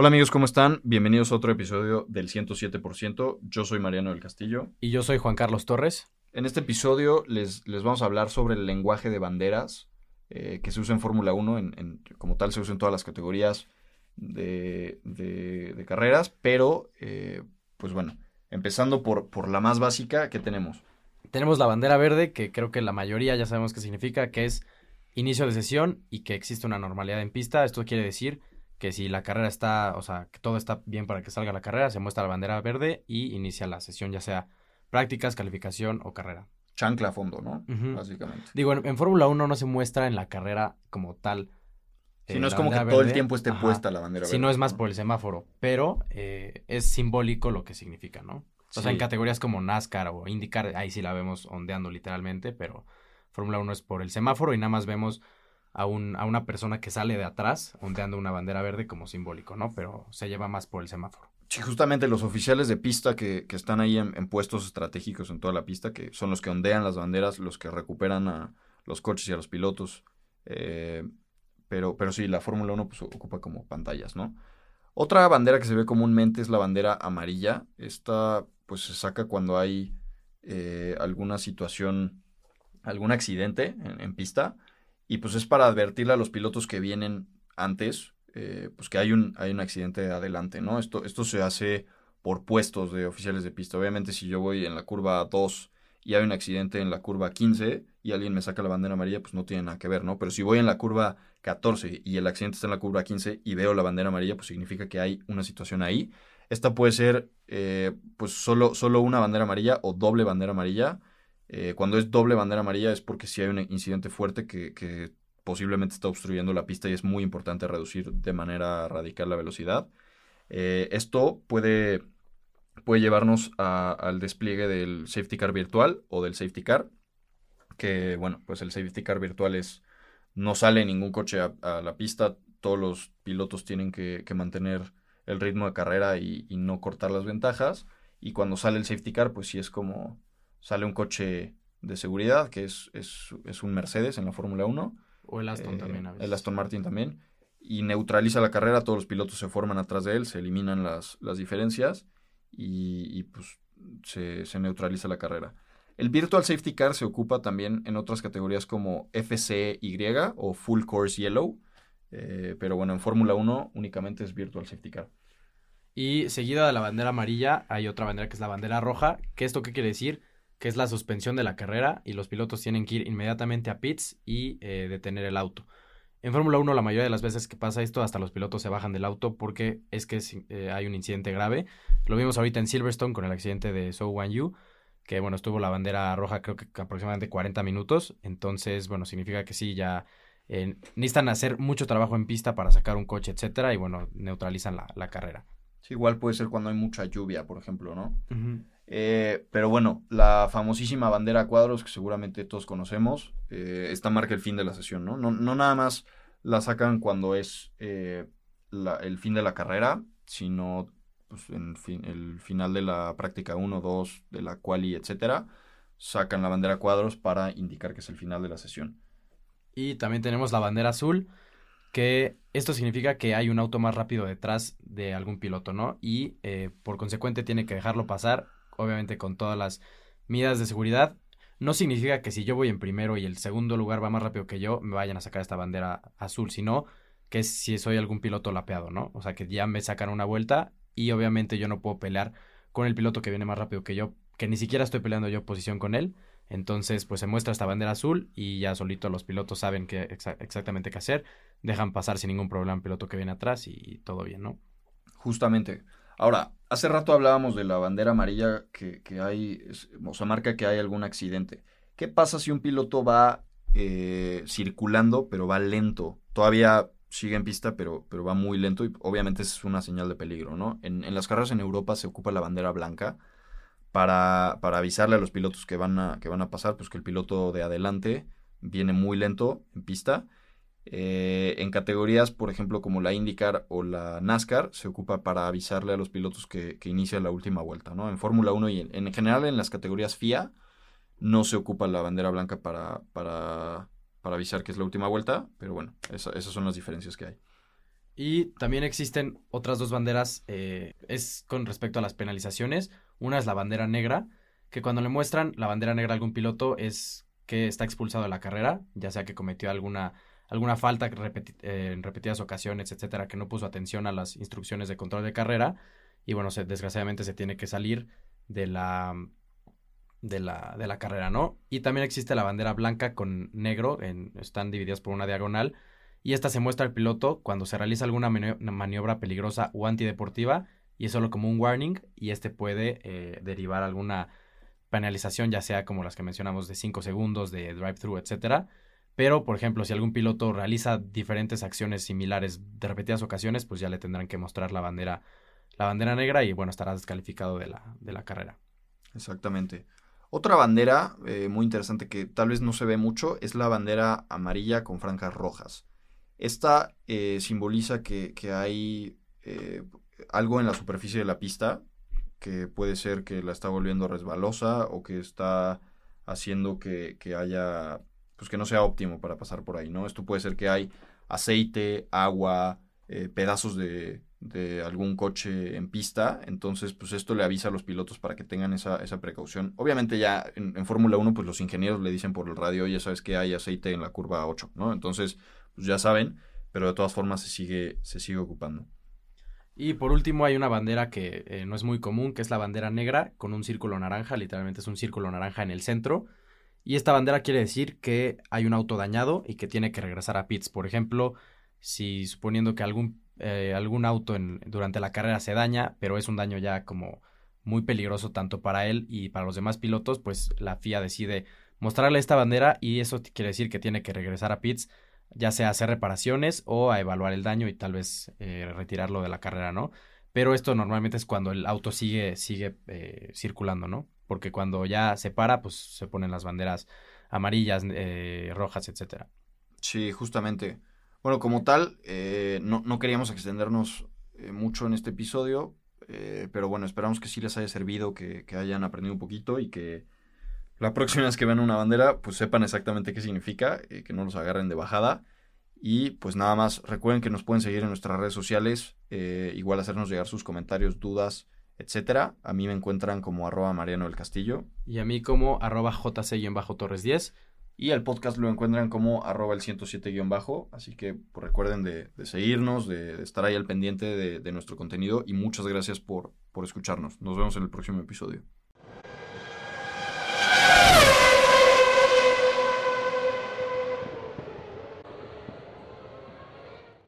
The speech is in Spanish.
Hola amigos, ¿cómo están? Bienvenidos a otro episodio del 107%. Yo soy Mariano del Castillo. Y yo soy Juan Carlos Torres. En este episodio les, les vamos a hablar sobre el lenguaje de banderas eh, que se usa en Fórmula 1, en, como tal se usa en todas las categorías de, de, carreras, pero eh, pues bueno, empezando por, por la más básica, ¿qué tenemos? Tenemos la bandera verde, que creo que la mayoría ya sabemos qué significa, que es inicio de sesión y que existe una normalidad en pista. Esto quiere decir que si la carrera está, o sea, que todo está bien para que salga la carrera, se muestra la bandera verde y inicia la sesión, ya sea prácticas, calificación o carrera. Chancla a fondo, ¿no? Básicamente. Digo, en, Fórmula 1 no se muestra en la carrera como tal. Si no eh, es como que todo el tiempo esté puesta la bandera verde. Si no es más por el semáforo, pero eh, es simbólico lo que significa, ¿no? O sea, en categorías como NASCAR o IndyCar, ahí sí la vemos ondeando literalmente, pero Fórmula 1 es por el semáforo y nada más vemos a, un, a una persona que sale de atrás ondeando una bandera verde como simbólico, ¿no? Pero se lleva más por el semáforo. Sí, justamente los oficiales de pista que, que están ahí en, puestos estratégicos en toda la pista, que son los que ondean las banderas, los que recuperan a los coches y a los pilotos. Eh, pero, pero sí, la Fórmula 1 pues, ocupa como pantallas, ¿no? Otra bandera que se ve comúnmente es la bandera amarilla. Esta pues se saca cuando hay eh, alguna situación, algún accidente en, pista. Y pues es para advertirle a los pilotos que vienen antes, eh, pues que hay un, hay un accidente adelante, ¿no? Esto, esto se hace por puestos de oficiales de pista. Obviamente si yo voy en la curva 2 y hay un accidente en la curva 15 y alguien me saca la bandera amarilla, pues no tiene nada que ver, ¿no? Pero si voy en la curva 14 y el accidente está en la curva 15 y veo la bandera amarilla, pues significa que hay una situación ahí. Esta puede ser eh, pues solo, solo una bandera amarilla o doble bandera amarilla. Eh, cuando es doble bandera amarilla es porque si hay un incidente fuerte que, posiblemente está obstruyendo la pista y es muy importante reducir de manera radical la velocidad. Eh, esto puede, puede llevarnos al despliegue del safety car virtual o del safety car, que bueno, pues el safety car virtual es, no sale ningún coche a, la pista, todos los pilotos tienen que, mantener el ritmo de carrera y, y no cortar las ventajas, y cuando sale el safety car, pues sí es como sale un coche de seguridad, que es, es, un Mercedes en la Fórmula 1. O el Aston también a El Aston Martin también. Y neutraliza la carrera, todos los pilotos se forman atrás de él, se eliminan las, las diferencias y, pues se, neutraliza la carrera. El Virtual Safety Car se ocupa también en otras categorías como FCY o Full Course Yellow, eh, pero bueno, en Fórmula 1 únicamente es Virtual Safety Car. Y seguida de la bandera amarilla hay otra bandera que es la bandera roja. ¿Qué esto qué quiere decir? Que es la suspensión de la carrera y los pilotos tienen que ir inmediatamente a pits y eh, detener el auto. En Fórmula 1 la mayoría de las veces que pasa esto hasta los pilotos se bajan del auto porque es que eh, hay un incidente grave. Lo vimos ahorita en Silverstone con el accidente de So Wan Yu, que bueno, estuvo la bandera roja creo que aproximadamente 40 minutos, entonces bueno, significa que sí, ya eh, necesitan hacer mucho trabajo en pista para sacar un coche, etcétera, y bueno, neutralizan la, carrera. Sí, igual puede ser cuando hay mucha lluvia, por ejemplo, ¿no? Eh, pero bueno, la famosísima bandera cuadros que seguramente todos conocemos, eh, esta marca el fin de la sesión, ¿no? No, nada más la sacan cuando es eh, el fin de la carrera, sino pues, el final de la práctica 1, 2, de la quali, etcétera, sacan la bandera cuadros para indicar que es el final de la sesión. Y también tenemos la bandera azul, que esto significa que hay un auto más rápido detrás de algún piloto, ¿no? Y por consecuente tiene que dejarlo pasar obviamente con todas las medidas de seguridad. No significa que si yo voy en primero y el segundo lugar va más rápido que yo, me vayan a sacar esta bandera azul, sino que si soy algún piloto lapeado, ¿no? O sea, que ya me sacan una vuelta y obviamente yo no puedo pelear con el piloto que viene más rápido que yo, que ni siquiera estoy peleando yo posición con él. Entonces, pues se muestra esta bandera azul y ya solito los pilotos saben qué exactamente qué hacer, dejan pasar sin ningún problema el piloto que viene atrás y todo bien, ¿no? Justamente. Ahora, hace rato hablábamos de la bandera amarilla que, hay, o sea, marca que hay algún accidente. ¿Qué pasa si un piloto va eh, circulando, pero va lento? Todavía sigue en pista, pero, pero va muy lento y obviamente es una señal de peligro, ¿no? En, las carreras en Europa se ocupa la bandera blanca para, para, avisarle a los pilotos que van, a, que van a pasar, pues que el piloto de adelante viene muy lento en pista eh, en categorías, por ejemplo, como la IndyCar o la NASCAR, se ocupa para avisarle a los pilotos que, que inicia la última vuelta. En Fórmula 1 y en, general en las categorías FIA no se ocupa la bandera blanca para avisar que es la última vuelta, pero bueno, esas son las diferencias que hay. Y también existen otras dos banderas, eh, es con respecto a las penalizaciones. Una es la bandera negra, que cuando le muestran la bandera negra a algún piloto es que está expulsado de la carrera, ya sea que cometió alguna, alguna falta eh, en repetidas ocasiones, etcétera, que no puso atención a las instrucciones de control de carrera. Y bueno, desgraciadamente se tiene que salir de la, de la, de la carrera, ¿no? Y también existe la bandera blanca con negro, en, están divididas por una diagonal, y esta se muestra al piloto cuando se realiza alguna maniobra peligrosa o antideportiva, y es solo como un warning, y este puede eh, derivar alguna penalización, ya sea como las que mencionamos de 5 segundos, de drive-thru, etcétera. Pero, por ejemplo, si algún piloto realiza diferentes acciones similares de repetidas ocasiones, pues ya le tendrán que mostrar la bandera, la bandera negra y bueno, estará descalificado de la, de la carrera. Exactamente. Otra bandera eh, muy interesante que tal vez no se ve mucho es la bandera amarilla con franjas rojas. Esta eh, simboliza que, hay eh, algo en la superficie de la pista que puede ser que la está volviendo resbalosa o que está haciendo que, que haya, pues que no sea óptimo para pasar por ahí, ¿no? Esto puede ser que hay aceite, agua, pedazos de, de algún coche en pista, entonces pues esto le avisa a los pilotos para que tengan esa, esa precaución. Obviamente ya en, Fórmula 1 pues los ingenieros le dicen por el radio, ya sabes que hay aceite en la curva 8, ¿no? Entonces pues ya saben, pero de todas formas se sigue, se sigue ocupando. Y por último hay una bandera que eh, no es muy común, que es la bandera negra con un círculo naranja, literalmente es un círculo naranja en el centro. Y esta bandera quiere decir que hay un auto dañado y que tiene que regresar a pits. Por ejemplo, si suponiendo que algún eh, algún auto durante la carrera se daña, pero es un daño ya como muy peligroso tanto para él y para los demás pilotos, pues la FIA decide mostrarle esta bandera y eso quiere decir que tiene que regresar a pits, ya sea hacer reparaciones o a evaluar el daño y tal vez eh, retirarlo de la carrera, ¿no? Pero esto normalmente es cuando el auto sigue, sigue eh, circulando, ¿no? Porque cuando ya se para, pues se ponen las banderas amarillas, rojas, etcétera. Sí, justamente. Bueno, como tal, eh, no, no, queríamos extendernos eh, mucho en este episodio, eh, pero bueno, esperamos que sí les haya servido, que, que, hayan aprendido un poquito y que la próxima vez que vean una bandera, pues sepan exactamente qué significa, que no los agarren de bajada. Y pues nada más, recuerden que nos pueden seguir en nuestras redes sociales, igual hacernos llegar sus comentarios, dudas, etcétera. A mí me encuentran como arroba Mariano del Castillo. Y a mí como arroba JC-Torres 10. Y el podcast lo encuentran como arroba el 107-bajo. Así que pues, recuerden de, seguirnos, de, estar ahí al pendiente de, de, nuestro contenido. Y muchas gracias por, por escucharnos. Nos vemos en el próximo episodio.